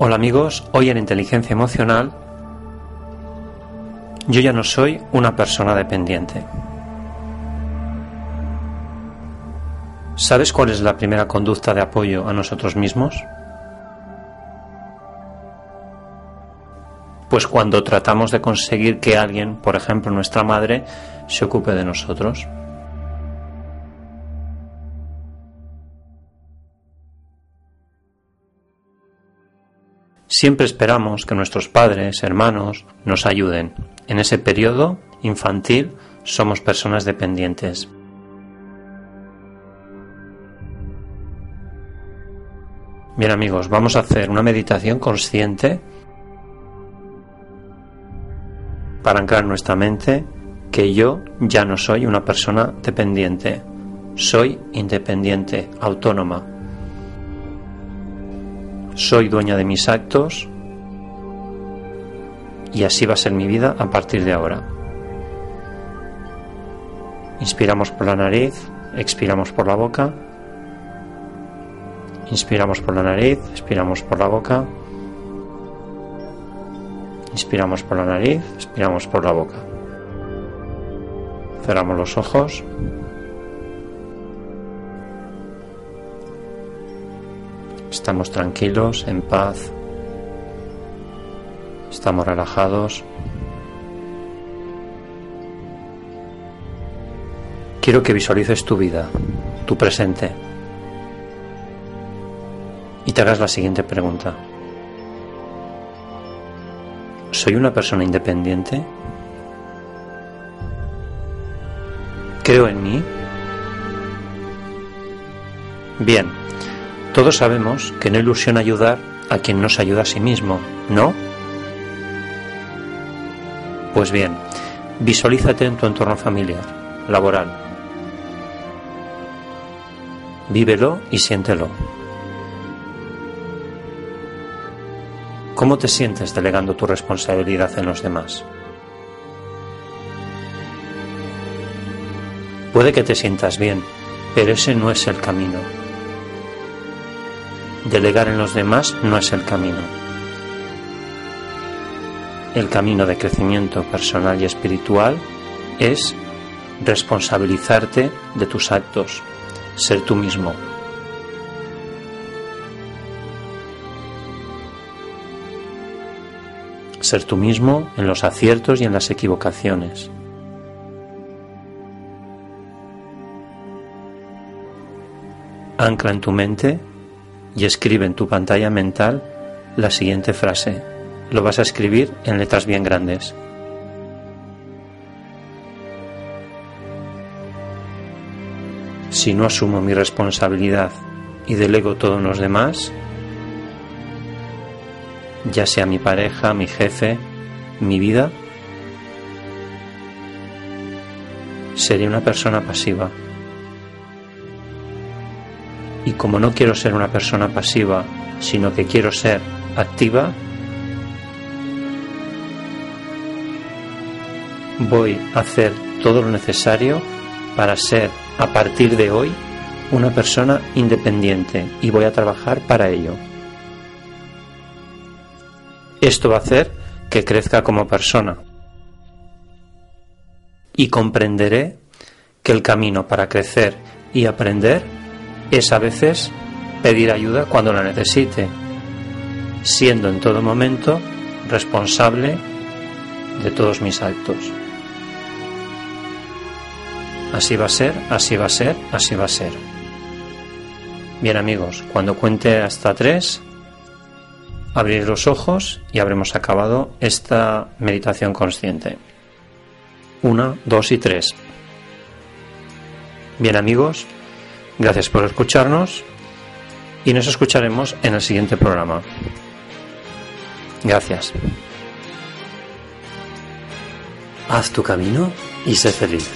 Hola amigos, hoy en Inteligencia Emocional yo ya no soy una persona dependiente. ¿Sabes cuál es la primera conducta de apoyo a nosotros mismos? Pues cuando tratamos de conseguir que alguien, por ejemplo nuestra madre, se ocupe de nosotros. Siempre esperamos que nuestros padres, hermanos, nos ayuden. En ese periodo infantil somos personas dependientes. Bien amigos, vamos a hacer una meditación consciente para anclar nuestra mente que yo ya no soy una persona dependiente, soy independiente, autónoma, soy dueña de mis actos y así va a ser mi vida a partir de ahora. Inspiramos por la nariz, expiramos por la boca. Inspiramos por la nariz, expiramos por la boca. Inspiramos por la nariz, expiramos por la boca. Cerramos los ojos. Estamos tranquilos, en paz. Estamos relajados. Quiero que visualices tu vida, tu presente. Y te hagas la siguiente pregunta. ¿Soy una persona independiente? ¿Creo en mí? Bien, todos sabemos que no ilusiona ayudar a quien no se ayuda a sí mismo, ¿no? Pues bien, visualízate en tu entorno familiar, laboral. Vívelo y siéntelo. ¿Cómo te sientes delegando tu responsabilidad en los demás? Puede que te sientas bien, pero ese no es el camino. Delegar en los demás no es el camino. El camino de crecimiento personal y espiritual es responsabilizarte de tus actos, ser tú mismo. Ser tú mismo en los aciertos y en las equivocaciones. Ancla en tu mente y escribe en tu pantalla mental la siguiente frase. Lo vas a escribir en letras bien grandes. Si no asumo mi responsabilidad y delego todo en los demás, ya sea mi pareja, mi jefe, mi vida, seré una persona pasiva. Y como no quiero ser una persona pasiva, sino que quiero ser activa, voy a hacer todo lo necesario para ser a partir de hoy una persona independiente y voy a trabajar para ello. Esto va a hacer que crezca como persona y comprenderé que el camino para crecer y aprender es a veces pedir ayuda cuando la necesite, siendo en todo momento responsable de todos mis actos. Así va a ser, así va a ser, así va a ser. Bien amigos, cuando cuente hasta tres, abrir los ojos y habremos acabado esta meditación consciente. Una, dos y tres. Bien amigos, gracias por escucharnos y nos escucharemos en el siguiente programa. Gracias. Haz tu camino y sé feliz.